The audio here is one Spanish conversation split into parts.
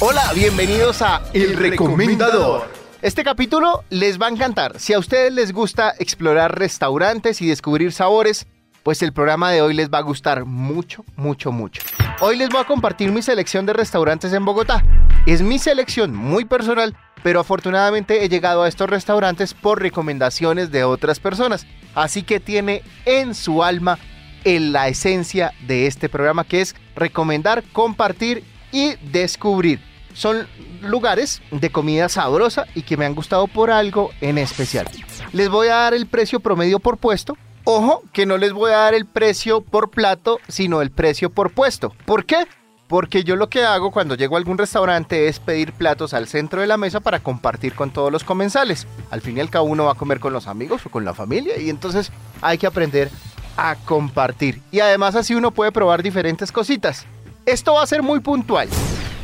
Hola, bienvenidos a El Recomendador. Este capítulo les va a encantar. Si a ustedes les gusta explorar restaurantes y descubrir sabores, pues el programa de hoy les va a gustar mucho, mucho, mucho. Hoy les voy a compartir mi selección de restaurantes en Bogotá. Es mi selección muy personal, pero afortunadamente he llegado a estos restaurantes por recomendaciones de otras personas. Así que tiene en su alma en la esencia de este programa que es recomendar, compartir y descubrir. Son lugares de comida sabrosa y que me han gustado por algo en especial. Les voy a dar el precio promedio por puesto. Ojo, que no les voy a dar el precio por plato, sino el precio por puesto. ¿Por qué? Porque yo lo que hago cuando llego a algún restaurante es pedir platos al centro de la mesa para compartir con todos los comensales. Al fin y al cabo uno va a comer con los amigos o con la familia y entonces hay que aprender a compartir. Y además así uno puede probar diferentes cositas. Esto va a ser muy puntual.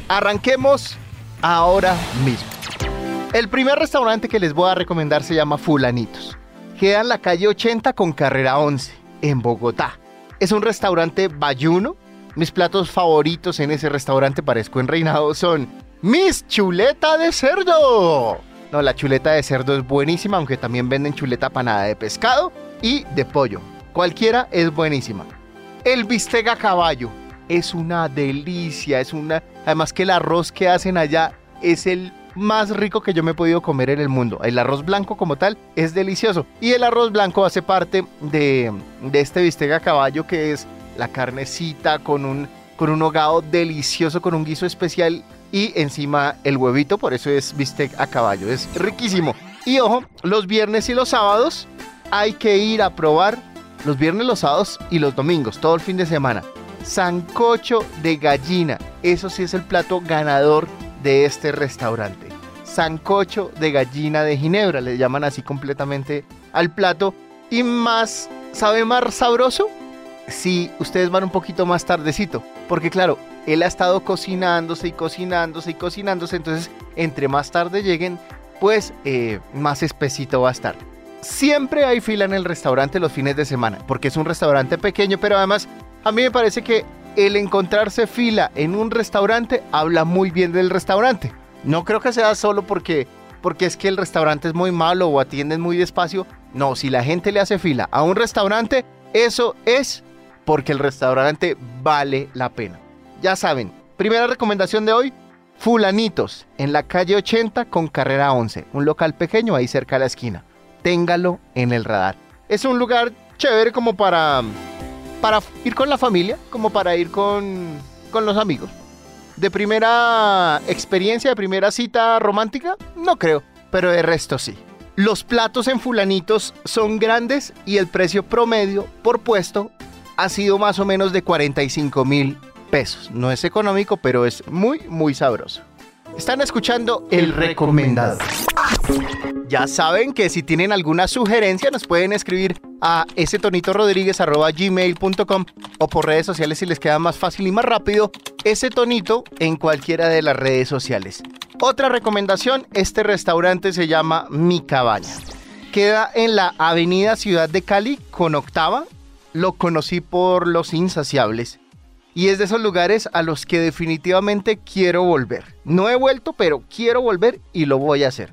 Arranquemos ahora mismo. El primer restaurante que les voy a recomendar se llama Fulanitos. Queda en la calle 80 con carrera 11, en Bogotá. Es un restaurante bayuno. Mis platos favoritos en ese restaurante, parezco en Reinado, son mis chuleta de cerdo. No, la chuleta de cerdo es buenísima, aunque también venden chuleta panada de pescado y de pollo. Cualquiera es buenísima. El bistec a caballo es una delicia, es una... Además que el arroz que hacen allá es el más rico que yo me he podido comer en el mundo. El arroz blanco como tal es delicioso. Y el arroz blanco hace parte de, de este bistec a caballo que es la carnecita con un, con un hogado delicioso, con un guiso especial y encima el huevito, por eso es bistec a caballo. Es riquísimo. Y ojo, los viernes y los sábados hay que ir a probar los viernes, los sábados y los domingos, todo el fin de semana. Sancocho de gallina. Eso sí es el plato ganador de este restaurante. Sancocho de gallina de Ginebra, le llaman así completamente al plato. Y más, ¿sabe más sabroso? Si ustedes van un poquito más tardecito. Porque claro, él ha estado cocinándose y cocinándose y cocinándose. Entonces, entre más tarde lleguen, pues eh, más espesito va a estar. Siempre hay fila en el restaurante los fines de semana, porque es un restaurante pequeño, pero además a mí me parece que el encontrarse fila en un restaurante habla muy bien del restaurante. No creo que sea solo porque, porque es que el restaurante es muy malo o atienden muy despacio. No, si la gente le hace fila a un restaurante, eso es porque el restaurante vale la pena. Ya saben, primera recomendación de hoy, Fulanitos, en la calle 80 con carrera 11, un local pequeño ahí cerca de la esquina téngalo en el radar. Es un lugar chévere como para, para ir con la familia, como para ir con, con los amigos. De primera experiencia, de primera cita romántica, no creo, pero de resto sí. Los platos en fulanitos son grandes y el precio promedio por puesto ha sido más o menos de 45 mil pesos. No es económico, pero es muy, muy sabroso. Están escuchando El Recomendado. Ya saben que si tienen alguna sugerencia nos pueden escribir a gmail.com o por redes sociales si les queda más fácil y más rápido, ese tonito en cualquiera de las redes sociales. Otra recomendación, este restaurante se llama Mi Cabaña. Queda en la avenida Ciudad de Cali con octava. Lo conocí por Los Insaciables y es de esos lugares a los que definitivamente quiero volver. No he vuelto, pero quiero volver y lo voy a hacer.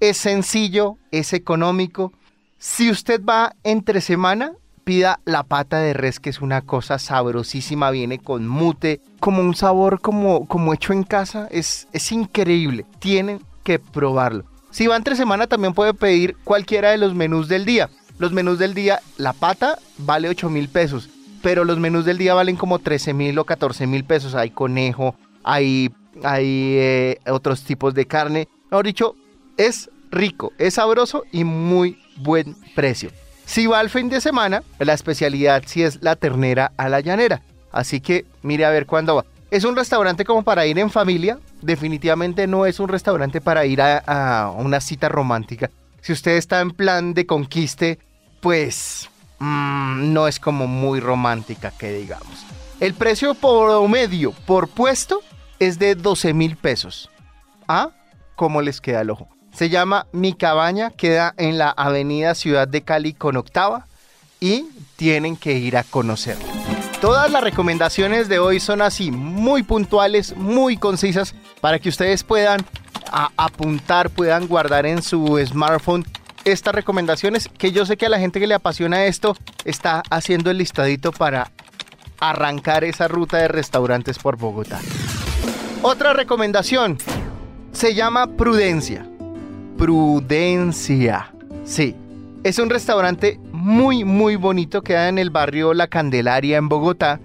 Es sencillo, es económico. Si usted va entre semana, pida la pata de res, que es una cosa sabrosísima, viene con mute, como un sabor como, como hecho en casa, es, es increíble. Tienen que probarlo. Si va entre semana, también puede pedir cualquiera de los menús del día. Los menús del día, la pata vale 8 mil pesos pero los menús del día valen como 13 mil o 14 mil pesos. Hay conejo, hay, hay eh, otros tipos de carne. Mejor dicho, es rico, es sabroso y muy buen precio. Si va al fin de semana, la especialidad sí es la ternera a la llanera. Así que mire a ver cuándo va. Es un restaurante como para ir en familia. Definitivamente no es un restaurante para ir a, una cita romántica. Si usted está en plan de conquiste, pues Mm, no es como muy romántica que digamos. El precio promedio por puesto es de 12 mil pesos. ¿Ah? ¿Cómo les queda el ojo? Se llama Mi Cabaña, queda en la avenida Ciudad de Cali con octava y tienen que ir a conocerlo. Todas las recomendaciones de hoy son así, muy puntuales, muy concisas, para que ustedes puedan apuntar, puedan guardar en su smartphone estas recomendaciones que yo sé que a la gente que le apasiona esto está haciendo el listadito para arrancar esa ruta de restaurantes por Bogotá. Otra recomendación se llama Prudencia. Prudencia. Sí, es un restaurante muy muy bonito, queda en el barrio La Candelaria en Bogotá.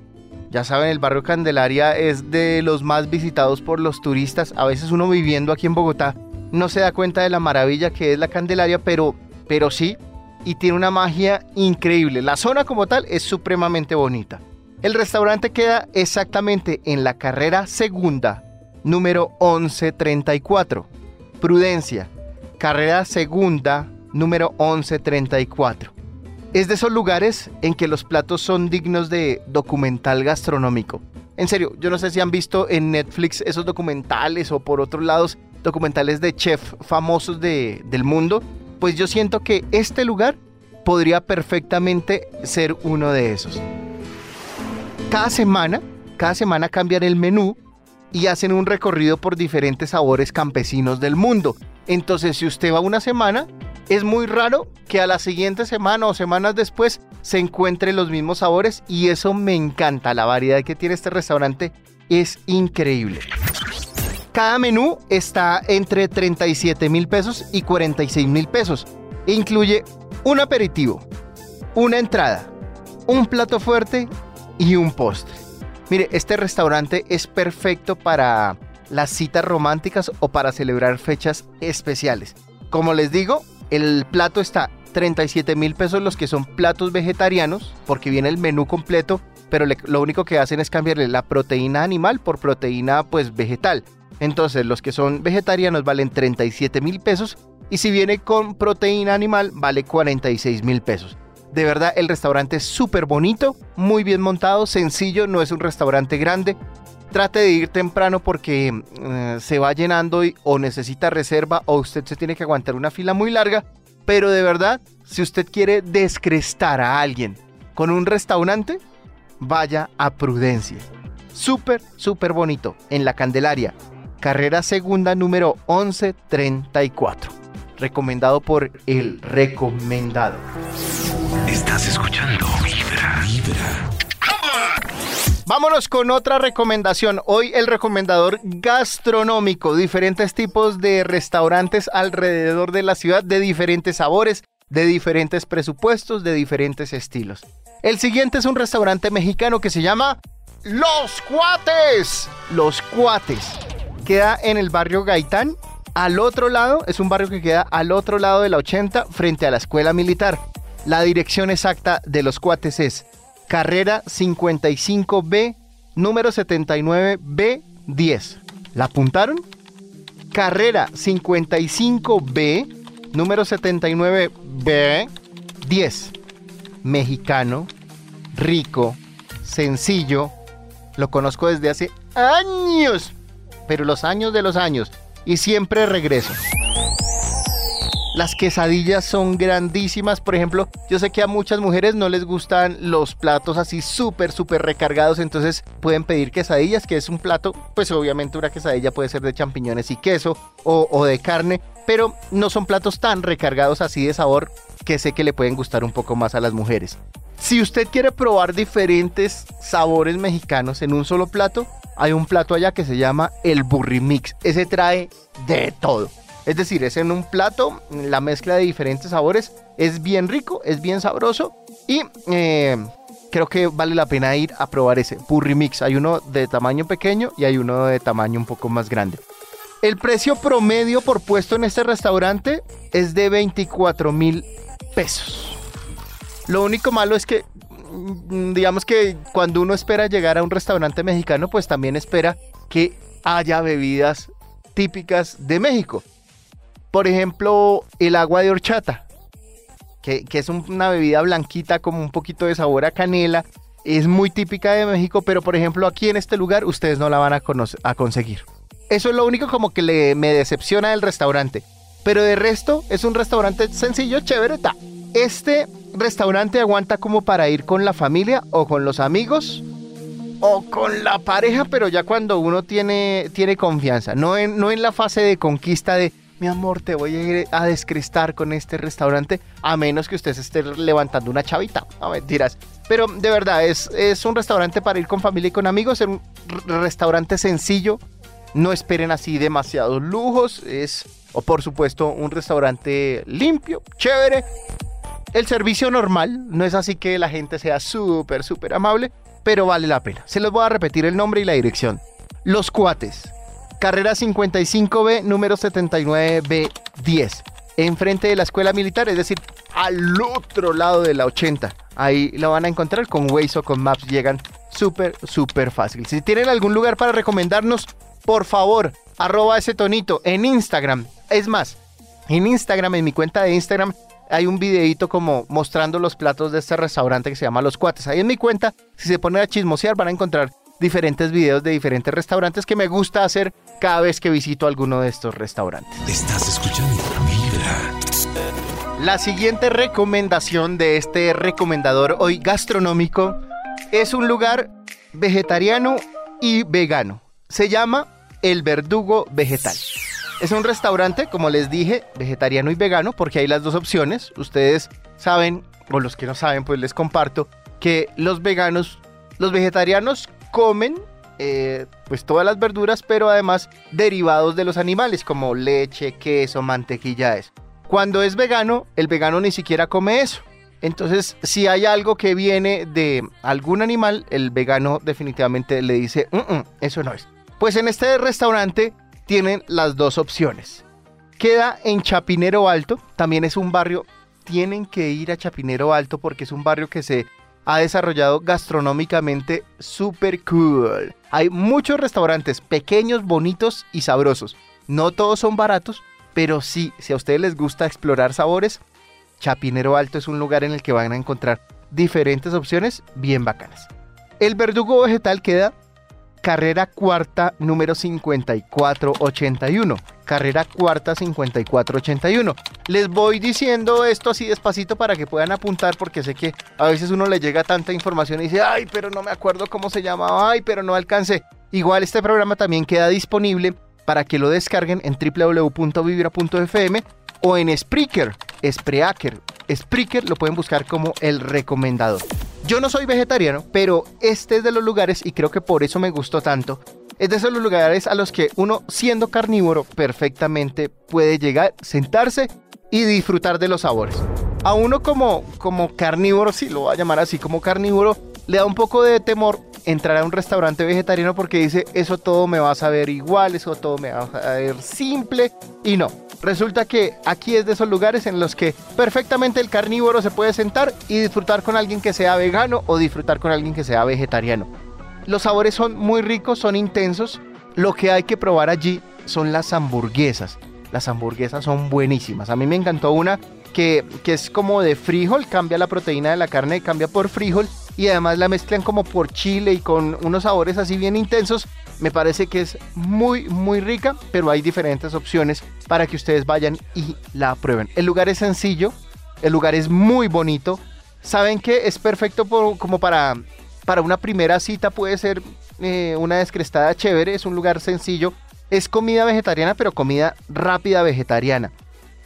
Ya saben, el barrio Candelaria es de los más visitados por los turistas. A veces uno viviendo aquí en Bogotá no se da cuenta de la maravilla que es la Candelaria, pero, pero sí, y tiene una magia increíble. La zona como tal es supremamente bonita. El restaurante queda exactamente en la carrera segunda, número 1134. Prudencia, carrera segunda, número 1134. Es de esos lugares en que los platos son dignos de documental gastronómico. En serio, yo no sé si han visto en Netflix esos documentales o por otros lados documentales de chef famosos de, del mundo, pues yo siento que este lugar podría perfectamente ser uno de esos. Cada semana, cada semana cambian el menú y hacen un recorrido por diferentes sabores campesinos del mundo. Entonces, si usted va una semana, es muy raro que a la siguiente semana o semanas después se encuentren los mismos sabores y eso me encanta. La variedad que tiene este restaurante es increíble. Cada menú está entre 37 mil pesos y 46 mil pesos. incluye un aperitivo, una entrada, un plato fuerte y un postre. Mire, este restaurante es perfecto para las citas románticas o para celebrar fechas especiales. Como les digo, el plato está 37 mil pesos los que son platos vegetarianos, porque viene el menú completo, pero lo único que hacen es cambiarle la proteína animal por proteína pues vegetal. Entonces los que son vegetarianos valen 37 mil pesos y si viene con proteína animal vale 46 mil pesos. De verdad el restaurante es súper bonito, muy bien montado, sencillo, no es un restaurante grande. Trate de ir temprano porque eh, se va llenando o necesita reserva o usted se tiene que aguantar una fila muy larga. Pero de verdad, si usted quiere descrestar a alguien con un restaurante, vaya a Prudencia. Súper, súper bonito, en la Candelaria, carrera segunda número 1134. Recomendado por el recomendado. Estás escuchando Vibra. Vibra. Vámonos con otra recomendación. Hoy el recomendador gastronómico. Diferentes tipos de restaurantes alrededor de la ciudad de diferentes sabores, de diferentes presupuestos, de diferentes estilos. El siguiente es un restaurante mexicano que se llama Los Cuates. Los Cuates queda en el barrio Gaitán. Al otro lado, es un barrio que queda al otro lado de la 80 frente a la escuela militar. La dirección exacta de los cuates es carrera 55B, número 79B10. ¿La apuntaron? Carrera 55B, número 79B10. Mexicano, rico, sencillo. Lo conozco desde hace años pero los años de los años, y siempre regreso. Las quesadillas son grandísimas, por ejemplo, yo sé que a muchas mujeres no les gustan los platos así súper, súper recargados, entonces pueden pedir quesadillas, que es un plato, pues obviamente una quesadilla puede ser de champiñones y queso o, o de carne, pero no son platos tan recargados así de sabor que sé que le pueden gustar un poco más a las mujeres. Si usted quiere probar diferentes sabores mexicanos en un solo plato, hay un plato allá que se llama el burrimix. Ese trae de todo. Es decir, es en un plato, la mezcla de diferentes sabores es bien rico, es bien sabroso y eh, creo que vale la pena ir a probar ese burrimix. Hay uno de tamaño pequeño y hay uno de tamaño un poco más grande. El precio promedio por puesto en este restaurante es de 24 mil pesos. Lo único malo es que Mm, digamos que cuando uno espera llegar a un restaurante mexicano, pues también espera que haya bebidas típicas de México. Por ejemplo, el agua de horchata, que, es una bebida blanquita como un poquito de sabor a canela. Es muy típica de México, pero por ejemplo aquí en este lugar ustedes no la van a, conseguir. Eso es lo único como que me decepciona del restaurante. Pero de resto es un restaurante sencillo, chévere, ta. Este restaurante aguanta como para ir con la familia o con los amigos o con la pareja, pero ya cuando uno tiene, tiene confianza, no en, no en la fase de conquista de mi amor, te voy a ir a descrestar con este restaurante, a menos que usted esté levantando una chavita. No mentiras. Pero de verdad, es, es un restaurante para ir con familia y con amigos, es un restaurante sencillo. No esperen así demasiados lujos. Es, o por supuesto, un restaurante limpio, chévere. El servicio normal, no es así que la gente sea súper, súper amable, pero vale la pena. Se los voy a repetir el nombre y la dirección. Los Cuates, carrera 55B, número 79B10, enfrente de la escuela militar, es decir, al otro lado de la 80. Ahí lo van a encontrar con Waze o con Maps, llegan súper, súper fácil. Si tienen algún lugar para recomendarnos, por favor, arroba ese tonito en Instagram. Es más, en Instagram, en mi cuenta de Instagram, hay un videito como mostrando los platos de este restaurante que se llama Los Cuates. Ahí en mi cuenta, si se ponen a chismosear, van a encontrar diferentes videos de diferentes restaurantes que me gusta hacer cada vez que visito alguno de estos restaurantes. Estás escuchando Vibra. La siguiente recomendación de este recomendador hoy gastronómico es un lugar vegetariano y vegano. Se llama El Verdugo Vegetal. Es un restaurante, como les dije, vegetariano y vegano, porque hay las dos opciones. Ustedes saben, o los que no saben, pues les comparto, que los veganos, los vegetarianos comen eh, pues todas las verduras, pero además derivados de los animales, como leche, queso, mantequilla, eso. Cuando es vegano, el vegano ni siquiera come eso. Entonces, si hay algo que viene de algún animal, el vegano definitivamente le dice, "Mm, mm, eso no es. Pues en este restaurante tienen las dos opciones. Queda en Chapinero Alto, también es un barrio, tienen que ir a Chapinero Alto porque es un barrio que se ha desarrollado gastronómicamente super cool. Hay muchos restaurantes pequeños, bonitos y sabrosos. No todos son baratos, pero sí, si a ustedes les gusta explorar sabores, Chapinero Alto es un lugar en el que van a encontrar diferentes opciones bien bacanas. El verdugo vegetal queda carrera cuarta número 5481. Carrera cuarta 5481. Les voy diciendo esto así despacito para que puedan apuntar porque sé que a veces uno le llega tanta información y dice, ay, pero no me acuerdo cómo se llamaba, ay, pero no alcancé. Igual este programa también queda disponible para que lo descarguen en www.vibra.fm o en Spreaker, Spreaker. Spreaker lo pueden buscar como el recomendador. Yo no soy vegetariano, pero este es de los lugares, y creo que por eso me gustó tanto, es de esos lugares a los que uno, siendo carnívoro, perfectamente puede llegar, sentarse y disfrutar de los sabores. A uno como, como carnívoro, si lo voy a llamar así como carnívoro, le da un poco de temor entrar a un restaurante vegetariano porque dice, eso todo me va a saber igual, eso todo me va a saber simple, y no. Resulta que aquí es de esos lugares en los que perfectamente el carnívoro se puede sentar y disfrutar con alguien que sea vegano o disfrutar con alguien que sea vegetariano. Los sabores son muy ricos, son intensos. Lo que hay que probar allí son las hamburguesas. Las hamburguesas son buenísimas. A mí me encantó una que, que es como de frijol, cambia la proteína de la carne, cambia por frijol y además la mezclan como por chile y con unos sabores así bien intensos. Me parece que es muy, muy rica, pero hay diferentes opciones para que ustedes vayan y la prueben. El lugar es sencillo, el lugar es muy bonito. Saben que es perfecto por- como para, para una primera cita, puede ser eh, una descrestada chévere, es un lugar sencillo. Es comida vegetariana, pero comida rápida vegetariana.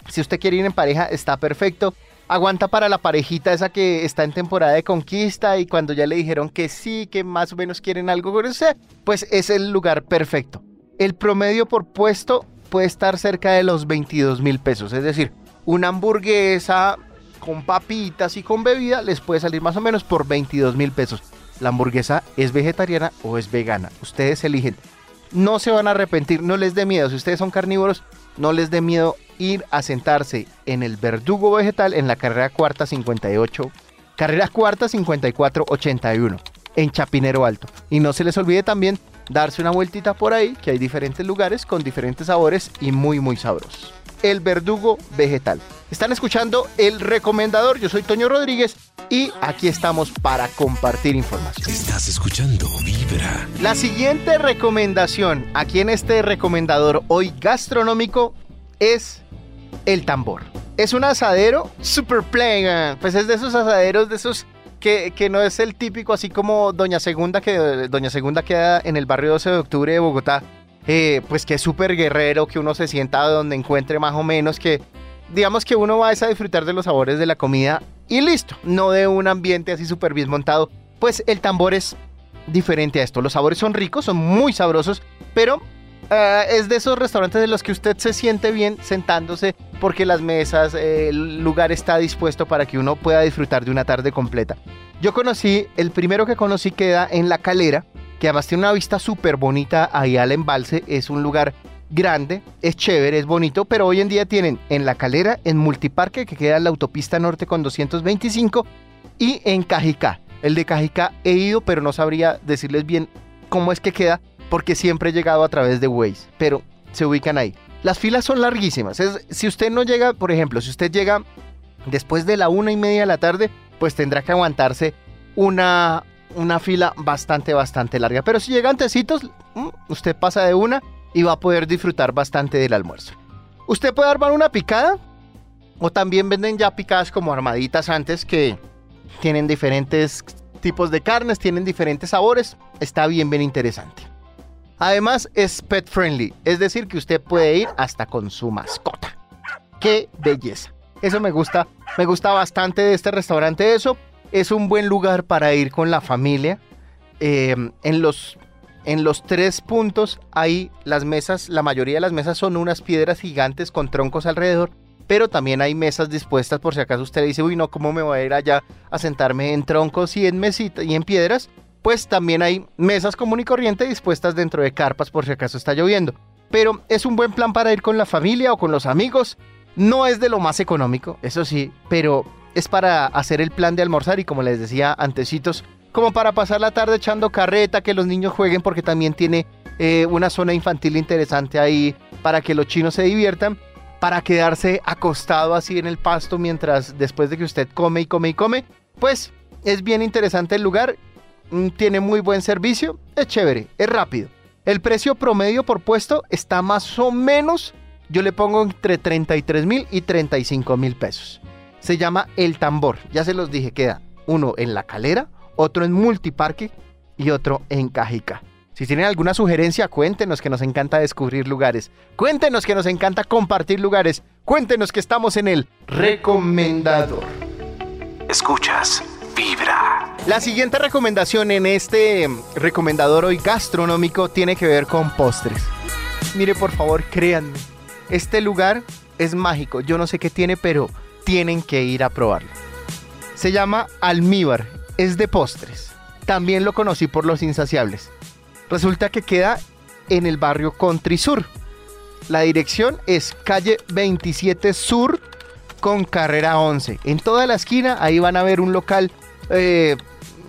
Si usted quiere ir en pareja, está perfecto. Aguanta para la parejita esa que está en temporada de conquista y cuando ya le dijeron que sí, que más o menos quieren algo con usted, pues es el lugar perfecto. El promedio por puesto puede estar cerca de los 22 mil pesos. Es decir, una hamburguesa con papitas y con bebida les puede salir más o menos por 22 mil pesos. La hamburguesa es vegetariana o es vegana. Ustedes eligen. No se van a arrepentir, no les dé miedo. Si ustedes son carnívoros, no les dé miedo ir a sentarse en el verdugo vegetal en la carrera cuarta 58, carrera cuarta 54 81 en Chapinero Alto. Y no se les olvide también darse una vueltita por ahí, que hay diferentes lugares con diferentes sabores y muy muy sabrosos. El verdugo vegetal. Están escuchando El Recomendador, yo soy Toño Rodríguez y aquí estamos para compartir información. Estás escuchando Vibra. La siguiente recomendación aquí en este recomendador hoy gastronómico es el tambor. Es un asadero super play, pues es de esos asaderos de esos que, no es el típico, así como Doña Segunda, que Doña Segunda queda en el barrio 12 de octubre de Bogotá, eh, pues que es súper guerrero, que uno se sienta donde encuentre más o menos, que digamos que uno va a disfrutar de los sabores de la comida y listo, no de un ambiente así súper bien montado. Pues el tambor es diferente a esto. Los sabores son ricos, son muy sabrosos, pero eh, es de esos restaurantes de los que usted se siente bien sentándose porque las mesas, el lugar está dispuesto para que uno pueda disfrutar de una tarde completa. Yo conocí, el primero que conocí queda en La Calera, que además tiene una vista súper bonita ahí al embalse, es un lugar grande, es chévere, es bonito, pero hoy en día tienen en La Calera, en Multiparque, que queda en la autopista norte con 225, y en Cajicá. El de Cajicá he ido, pero no sabría decirles bien cómo es que queda, porque siempre he llegado a través de Waze, pero se ubican ahí. Las filas son larguísimas. Es, si usted no llega, por ejemplo, si usted llega después de la una y media de la tarde, pues tendrá que aguantarse una, una fila bastante, bastante larga. Pero si llega antecitos, mm, usted pasa de una y va a poder disfrutar bastante del almuerzo. Usted puede armar una picada o también venden ya picadas como armaditas antes que tienen diferentes tipos de carnes, tienen diferentes sabores. Está bien, bien interesante. Además es pet friendly, es decir, que usted puede ir hasta con su mascota. ¡Qué belleza! Eso me gusta, me gusta bastante de este restaurante. Eso es un buen lugar para ir con la familia. Eh, en, los, en los tres puntos hay las mesas, la mayoría de las mesas son unas piedras gigantes con troncos alrededor pero también hay mesas dispuestas por si acaso usted dice, uy, no, ¿cómo me voy a ir allá a sentarme en troncos y en mesitas y en piedras? Pues también hay mesas común y corriente dispuestas dentro de carpas por si acaso está lloviendo. Pero es un buen plan para ir con la familia o con los amigos. No es de lo más económico, eso sí, pero es para hacer el plan de almorzar y como les decía antecitos, como para pasar la tarde echando carreta, que los niños jueguen porque también tiene eh, una zona infantil interesante ahí para que los chinos se diviertan para quedarse acostado así en el pasto mientras después de que usted come y come y come. Pues es bien interesante el lugar, tiene muy buen servicio, es chévere, es rápido. El precio promedio por puesto está más o menos, yo le pongo entre 33 mil y 35 mil pesos. Se llama El Tambor, ya se los dije, queda uno en La Calera, otro en Multiparque y otro en Cajica. Si tienen alguna sugerencia, cuéntenos que nos encanta descubrir lugares. Cuéntenos que nos encanta compartir lugares. Cuéntenos que estamos en el recomendador. Escuchas La siguiente recomendación en este recomendador hoy gastronómico tiene que ver con postres. Mire, por favor, créanme. Este lugar es mágico. Yo no sé qué tiene, pero tienen que ir a probarlo. Se llama Almíbar. Es de postres. También lo conocí por los insaciables. Resulta que queda en el barrio Country Sur. La dirección es calle 27 Sur con carrera 11. En toda la esquina ahí van a ver un local eh,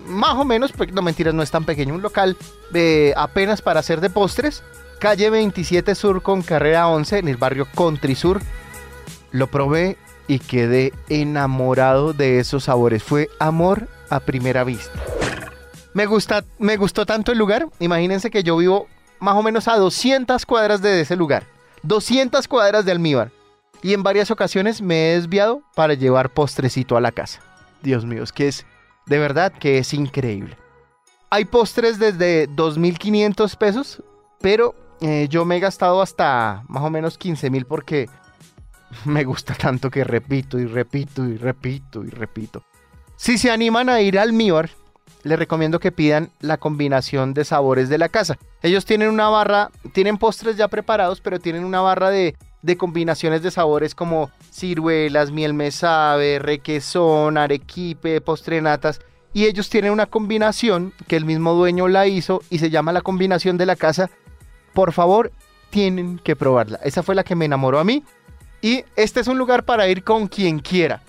más o menos, no mentiras, no es tan pequeño, un local de apenas para hacer de postres. Calle 27 Sur con carrera 11 en el barrio Country Sur. Lo probé y quedé enamorado de esos sabores. Fue amor a primera vista. Me, gusta, me gustó tanto el lugar. Imagínense que yo vivo más o menos a 200 cuadras de ese lugar. 200 cuadras de almíbar. Y en varias ocasiones me he desviado para llevar postrecito a la casa. Dios mío, es que es de verdad que es increíble. Hay postres desde 2.500 pesos, pero eh, yo me he gastado hasta más o menos 15.000 porque me gusta tanto que repito y repito y repito y repito. Si se animan a ir al almíbar, les recomiendo que pidan la combinación de sabores de la casa. Ellos tienen una barra, tienen postres ya preparados, pero tienen una barra de, combinaciones de sabores como ciruelas, miel me sabe, requesón, arequipe, postrenatas. Y ellos tienen una combinación que el mismo dueño la hizo y se llama la combinación de la casa. Por favor, tienen que probarla. Esa fue la que me enamoró a mí. Y este es un lugar para ir con quien quiera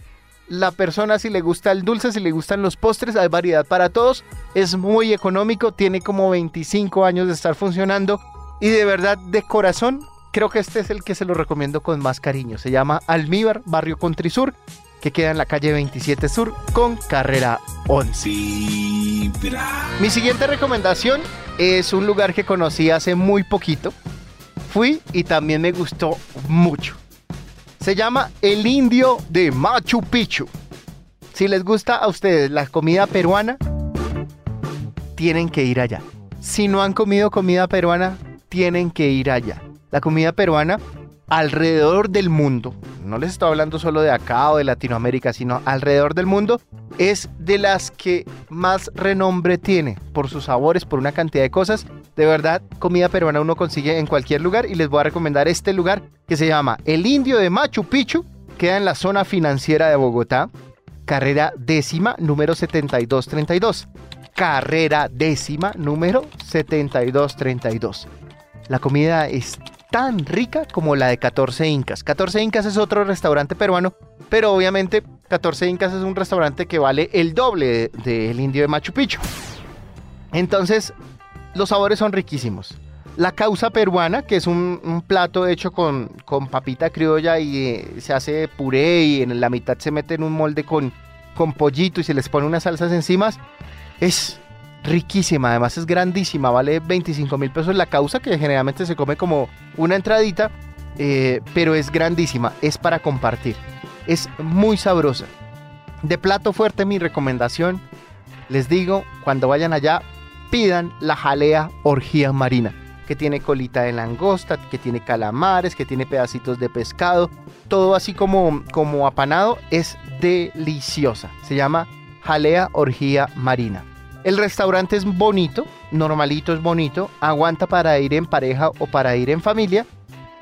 la persona si le gusta el dulce, si le gustan los postres, hay variedad para todos. Es muy económico, tiene como 25 años de estar funcionando y de verdad de corazón creo que este es el que se lo recomiendo con más cariño. Se llama Almíbar, barrio Country Sur, que queda en la calle 27 Sur con carrera 11. Mi siguiente recomendación es un lugar que conocí hace muy poquito. Fui y también me gustó mucho. Se llama El Indio de Machu Picchu. Si les gusta a ustedes la comida peruana, tienen que ir allá. Si no han comido comida peruana, tienen que ir allá. La comida peruana alrededor del mundo, no les estoy hablando solo de acá o de Latinoamérica, sino alrededor del mundo, es de las que más renombre tiene por sus sabores, por una cantidad de cosas. De verdad, comida peruana uno consigue en cualquier lugar y les voy a recomendar este lugar que se llama El Indio de Machu Picchu, queda en la zona financiera de Bogotá, carrera décima número 7232. Carrera décima número 7232. La comida es tan rica como la de 14 Incas. 14 Incas es otro restaurante peruano, pero obviamente 14 Incas es un restaurante que vale el doble del indio de Machu Picchu. Entonces, los sabores son riquísimos. La causa peruana, que es un, plato hecho con, con, papita criolla y eh, se hace puré y en la mitad se mete en un molde con, con pollito y se les pone unas salsas encima, es riquísima, además es grandísima, vale 25 mil pesos la causa, que generalmente se come como una entradita, eh, pero es grandísima, es para compartir, es muy sabrosa. De plato fuerte mi recomendación, les digo, cuando vayan allá, pidan la jalea orgía marina, que tiene colita de langosta, que tiene calamares, que tiene pedacitos de pescado, todo así como, como apanado, es deliciosa. Se llama jalea orgía marina. El restaurante es bonito, normalito es bonito, aguanta para ir en pareja o para ir en familia.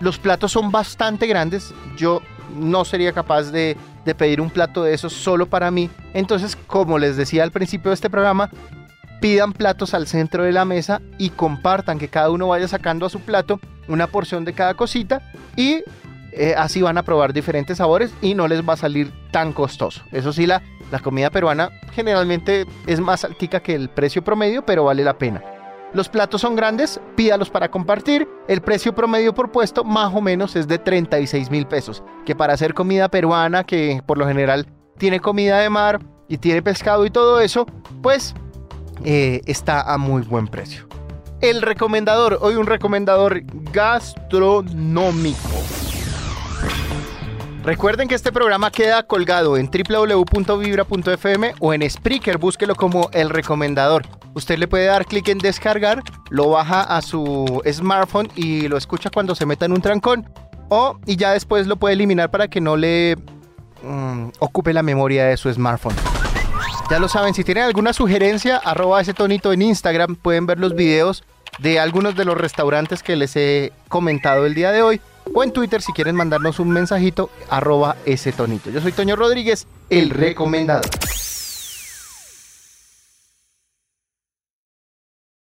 Los platos son bastante grandes, yo no sería capaz de, pedir un plato de esos solo para mí. Entonces, como les decía al principio de este programa, pidan platos al centro de la mesa y compartan, que cada uno vaya sacando a su plato una porción de cada cosita y eh, así van a probar diferentes sabores y no les va a salir tan costoso. Eso sí, la, la comida peruana generalmente es más altica que el precio promedio, pero vale la pena. Los platos son grandes, pídalos para compartir. El precio promedio por puesto más o menos es de 36 mil pesos, que para hacer comida peruana, que por lo general tiene comida de mar y tiene pescado y todo eso, pues eh, está a muy buen precio. El recomendador, hoy un recomendador gastronómico. Recuerden que este programa queda colgado en www.vibra.fm o en Spreaker, búsquelo como el recomendador. Usted le puede dar clic en descargar, lo baja a su smartphone y lo escucha cuando se meta en un trancón. O y ya después lo puede eliminar para que no le mm, ocupe la memoria de su smartphone. Ya lo saben, si tienen alguna sugerencia, arroba ese tonito en Instagram, pueden ver los videos de algunos de los restaurantes que les he comentado el día de hoy o en Twitter si quieren mandarnos un mensajito, arroba ese tonito. Yo soy Toño Rodríguez, el recomendado.